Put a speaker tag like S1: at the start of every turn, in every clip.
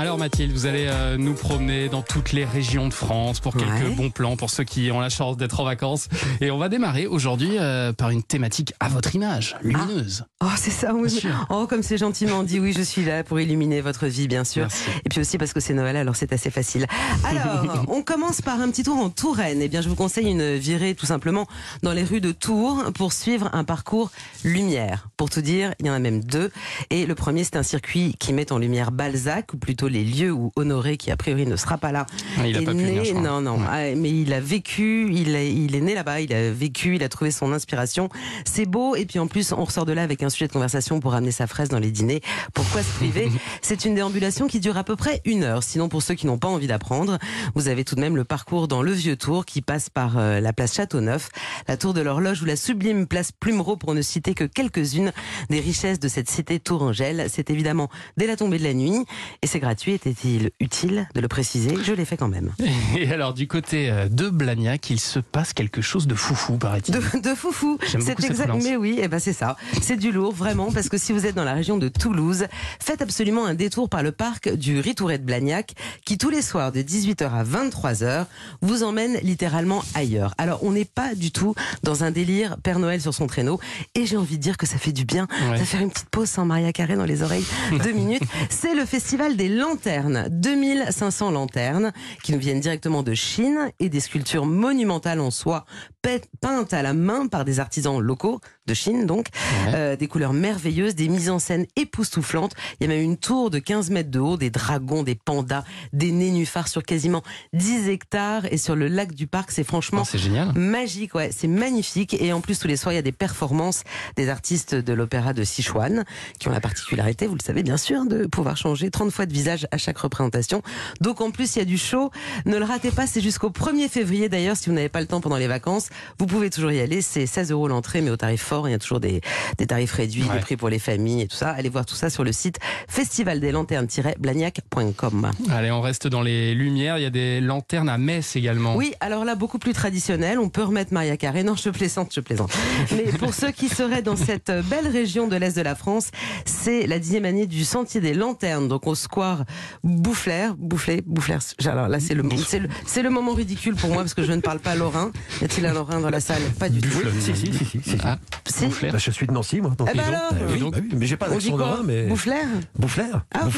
S1: Alors Mathilde, vous allez euh, nous promener dans toutes les régions de France pour quelques
S2: Ouais.
S1: bons plans pour ceux qui ont la chance d'être en vacances. Et on va démarrer aujourd'hui euh, par une thématique à votre image, lumineuse.
S2: Oh, c'est ça, oui. Oh, comme c'est gentiment dit, oui, je suis là pour illuminer votre vie, bien sûr.
S1: Merci.
S2: Et puis aussi parce que c'est Noël, alors c'est assez facile. Alors, on commence par un petit tour en Touraine. Eh bien, je vous conseille une virée tout simplement dans les rues de Tours pour suivre un parcours lumière. Pour tout dire, il y en a même deux. Et le premier, c'est un circuit qui met en lumière Balzac, ou plutôt les lieux où Honoré, qui a priori ne sera pas là,
S1: Ah, il
S2: est
S1: pas pu
S2: né.
S1: venir, crois.
S2: non, non,
S1: Ouais.
S2: Ah, mais il a vécu, il, est- il est né là-bas, il a vécu, il a trouvé son inspiration. C'est beau, et puis en plus, on ressort de là avec un sujet de conversation pour amener sa fraise dans les dîners. Pourquoi se priver C'est une déambulation qui dure à peu près une heure. Sinon, pour ceux qui n'ont pas envie d'apprendre, vous avez tout de même le parcours dans le Vieux Tour qui passe par euh, la place Châteauneuf, la tour de l'horloge ou la sublime place Plumereau pour ne citer que quelques-unes des richesses de cette cité tourangelle. C'est évidemment dès la tombée de la nuit et c'est gratuit. Était-il utile de le préciser? Je l'ai fait quand même.
S1: Et alors du côté euh, de Blagnac, il se passe quelque chose de foufou, paraît-il.
S2: De, de foufou.
S1: J'aime beaucoup cette relance.
S2: Mais oui, eh ben c'est ça. C'est du lourd, vraiment, parce que si vous êtes dans la région de Toulouse, faites absolument un détour par le parc du Ritouret de Blagnac, qui tous les soirs de 18h à 23h vous emmène littéralement ailleurs. Alors, on n'est pas du tout dans un délire Père Noël sur son traîneau, et j'ai envie de dire que ça fait du bien
S1: Ouais.
S2: de faire une petite pause sans Maria Carré dans les oreilles. Deux minutes. C'est le festival des lanternes. 2500 lanternes qui nous viennent directement de Chine et des sculptures monumentales en soie pe- peintes à la main par des artisans locaux de Chine donc.
S1: Ouais.
S2: Euh, des couleurs merveilleuses, des mises en scène époustouflantes. Il y a même une tour de 15 mètres de haut, des dragons, des pandas, des nénuphars sur quasiment 10 hectares et sur le lac du parc. C'est franchement
S1: Oh, génial.
S2: Magique, ouais, c'est magnifique. Et en plus, tous les soirs, il y a des performances des artistes de l'opéra de Sichuan, qui ont la particularité, vous le savez bien sûr, de pouvoir changer 30 fois de visage à chaque représentation. Donc en plus, il y a du show. Ne le ratez pas, c'est jusqu'au 1er février d'ailleurs, si vous n'avez pas le temps pendant les vacances. Vous pouvez toujours y aller, c'est 16 euros l'entrée, mais au tarif fort, il y a toujours des, des tarifs réduits,
S1: Ouais.
S2: des prix pour les familles et tout ça. Allez voir tout ça sur le site festivaldeslanterne-blagnac.com.
S1: Allez, on reste dans les lumières. Il y a des lanternes à Metz également.
S2: Oui, alors là, beaucoup plus traditionnel. On peut remettre Maria Carré. Non, je plaisante, je plaisante. Mais pour ceux qui seraient dans cette belle région de l'Est de la France, c'est la dixième année du Sentier des Lanternes. Donc au square Boufflers. Boufflers, Boufflers. Alors là, c'est le, c'est le, c'est le moment ridicule pour moi parce que je ne parle pas lorrain. Y a-t-il un lorrain dans la salle? Pas du tout.
S3: Si, si, si, si, si.
S1: Ah,
S2: Si.
S1: Boufflers.
S3: Bah, je suis de Nancy, moi. donc
S2: Eh ben
S3: donc.
S2: alors
S3: Bah oui,
S1: Donc,
S3: bah oui, mais j'ai pas d'accent lorrain, mais.
S2: Boufflers
S3: Boufflers.
S2: Ah.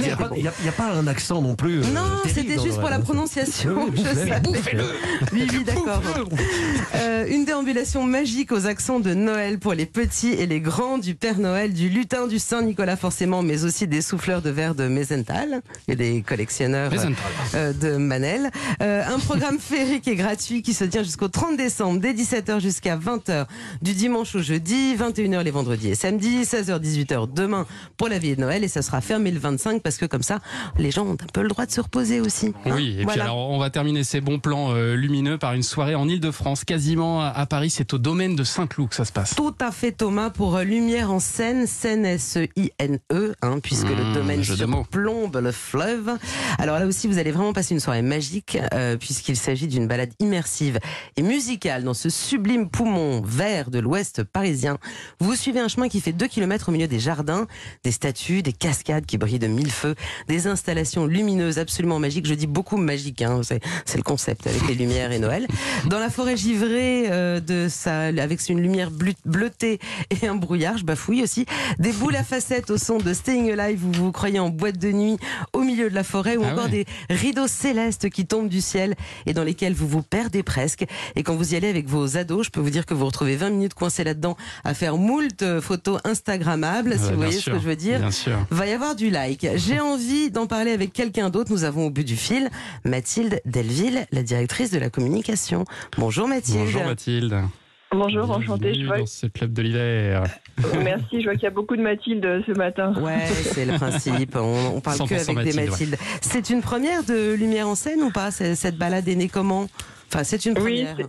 S3: Il n'y a, pas- a- a un accent non plus. euh,
S2: Non, c'était juste pour la prononciation.
S3: Oui, oui,
S2: je
S3: Boufflers.
S2: savais. Oui, oui, d'accord. Euh, une déambulation magique aux accents de Noël pour les petits et les grands, du Père Noël, du lutin du Saint-Nicolas forcément, mais aussi des souffleurs de verre de Mesenthal et des collectionneurs euh, de Manel. Euh, un programme féerique et gratuit qui se tient jusqu'au 30 décembre, dès 17h jusqu'à 20h, du dimanche au jeudi, 21h les vendredis et samedis, 16h, 18h demain pour la vie de Noël et ça sera fermé le 25 parce que comme ça, les gens ont un peu le droit de se reposer aussi. hein.
S1: Oui, et puis
S2: Voilà.
S1: alors on va terminer ces bons plans euh, lumineux par une soirée en Ile-de-France, quasiment à, Paris. C'est au domaine de Saint-Cloud que ça se passe.
S2: Tout à fait Thomas pour Lumière en Seine, Seine S-E-I-N-E, hein, puisque le
S1: Mmh,
S2: domaine
S1: jeu de mots.
S2: Surplombe le fleuve. Alors là aussi, vous allez vraiment passer une soirée magique, euh, puisqu'il s'agit d'une balade immersive et musicale dans ce sublime poumon vert de l'ouest parisien. Vous suivez un chemin qui fait 2 km au milieu des jardins, des statues, des cascades qui brillent de mille feux, des installations lumineuses absolument magiques. Je dis beaucoup magiques, hein, c'est le concept avec les lumières et Noël. Dans la forêt givrée euh, de sa, avec une lumière bleutée et un brouillard, je bafouille aussi, des boules à facettes au son de Staying Alive vous vous croyez en boîte de nuit au milieu de la forêt ou
S1: Ah
S2: encore
S1: ouais.
S2: des rideaux célestes qui tombent du ciel et dans lesquels vous vous perdez presque. Et quand vous y allez avec vos ados, je peux vous dire que vous retrouvez 20 minutes coincés là-dedans à faire moult euh, photos Instagrammables, si
S1: Ouais,
S2: vous voyez
S1: sûr,
S2: ce que je veux dire.
S1: Bien sûr.
S2: Va y avoir du like. J'ai envie d'en parler avec quelqu'un d'autre. Nous avons au bout du fil Mathilde Delville, la directrice de la communication. Bonjour Mathilde.
S1: Bonjour Mathilde.
S4: Bonjour, enchantée. Je vois,
S1: dans ce club de l'hiver.
S4: merci, je vois qu'il y a beaucoup de Mathilde euh, ce matin.
S2: Ouais, c'est le principe. On, on parle que
S1: 100%
S2: avec des
S1: Mathilde,
S2: Mathildes. C'est une première de Lumière en scène ou pas Cette balade est née comment? Enfin, c'est une
S4: Oui,
S2: première.
S4: c'est-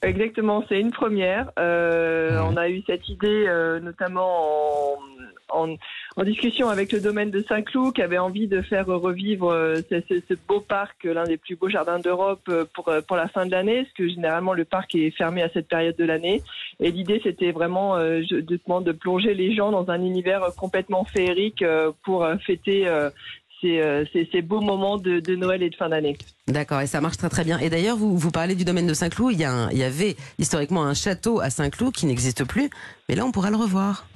S4: Exactement, c'est une première. Euh,
S1: Ouais.
S4: On a eu cette idée euh, notamment en, en, en discussion avec le domaine de Saint-Cloud qui avait envie de faire revivre euh, ce, beau parc, l'un des plus beaux jardins d'Europe euh, pour, euh, la fin de l'année, parce que généralement le parc est fermé à cette période de l'année. Et l'idée c'était vraiment euh, justement de plonger les gens dans un univers complètement féerique euh, pour euh, fêter euh, ces, euh, beaux moments de, Noël et de fin d'année.
S2: D'accord, et ça marche très très bien. Et d'ailleurs, vous, parlez du domaine de Saint-Cloud. Il il y avait historiquement un château à Saint-Cloud qui n'existe plus, mais là on pourra le revoir.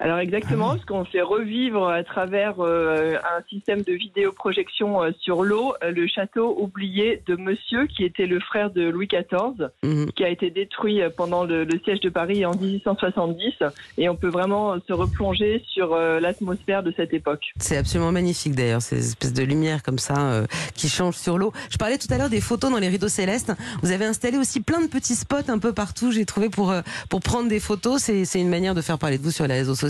S4: Alors exactement, ce qu'on fait revivre à travers euh, un système de vidéoprojection euh, sur l'eau, euh, le château oublié de Monsieur, qui était le frère de Louis XIV,
S2: Mhm.
S4: qui a été détruit euh, pendant le, le siège de Paris en 1870, et on peut vraiment se replonger sur l'atmosphère de cette époque.
S2: C'est absolument magnifique d'ailleurs, ces espèces de lumière comme ça qui changent sur l'eau. Je parlais tout à l'heure des photos dans les rideaux célestes. Vous avez installé aussi plein de petits spots un peu partout, j'ai trouvé, pour, pour prendre des photos. C'est une manière de faire parler de vous sur les réseaux sociaux,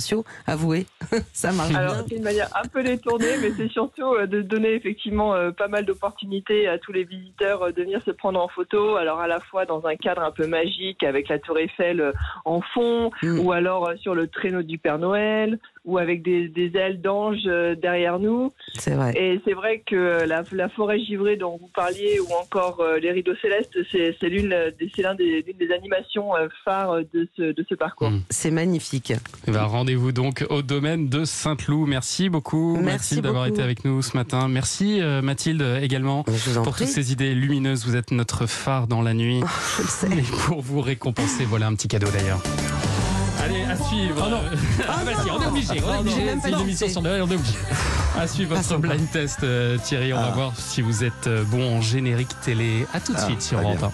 S2: avouez. ça marche
S4: Alors
S2: bien.
S4: c'est une manière un peu détournée, mais c'est surtout euh, de donner effectivement euh, pas mal d'opportunités à tous les visiteurs euh, de venir se prendre en photo. Alors à la fois dans un cadre un peu magique avec la Tour Eiffel en fond,
S2: Mm.
S4: ou alors sur le traîneau du Père Noël, ou avec des, des ailes d'ange euh, derrière nous.
S2: C'est vrai.
S4: Et c'est vrai que la, la forêt givrée dont vous parliez, ou encore euh, les rideaux célestes, c'est c'est l'une des, c'est l'un des, l'une des animations euh, phares de ce, de ce parcours.
S1: Mm.
S2: C'est magnifique.
S1: Eh ben, Rendez-vous donc au domaine de Saint-Cloud. Merci beaucoup,
S2: Merci
S1: Mathilde, d'avoir été avec nous ce matin. Merci, euh, Mathilde, également. Pour
S2: prie.
S1: toutes ces idées lumineuses, vous êtes notre phare dans la nuit.
S2: Je le sais.
S1: Et pour vous récompenser, voilà un petit cadeau d'ailleurs. Allez, à suivre. Ah, vas-y, on est obligé. On est obligé. sur Noël, on est obligé. À suivre votre blind test, euh, Thierry. On va
S2: Ah.
S1: voir si vous êtes euh, bon en générique télé. À tout de
S3: Ah,
S1: suite
S3: bien.
S1: Europe 1.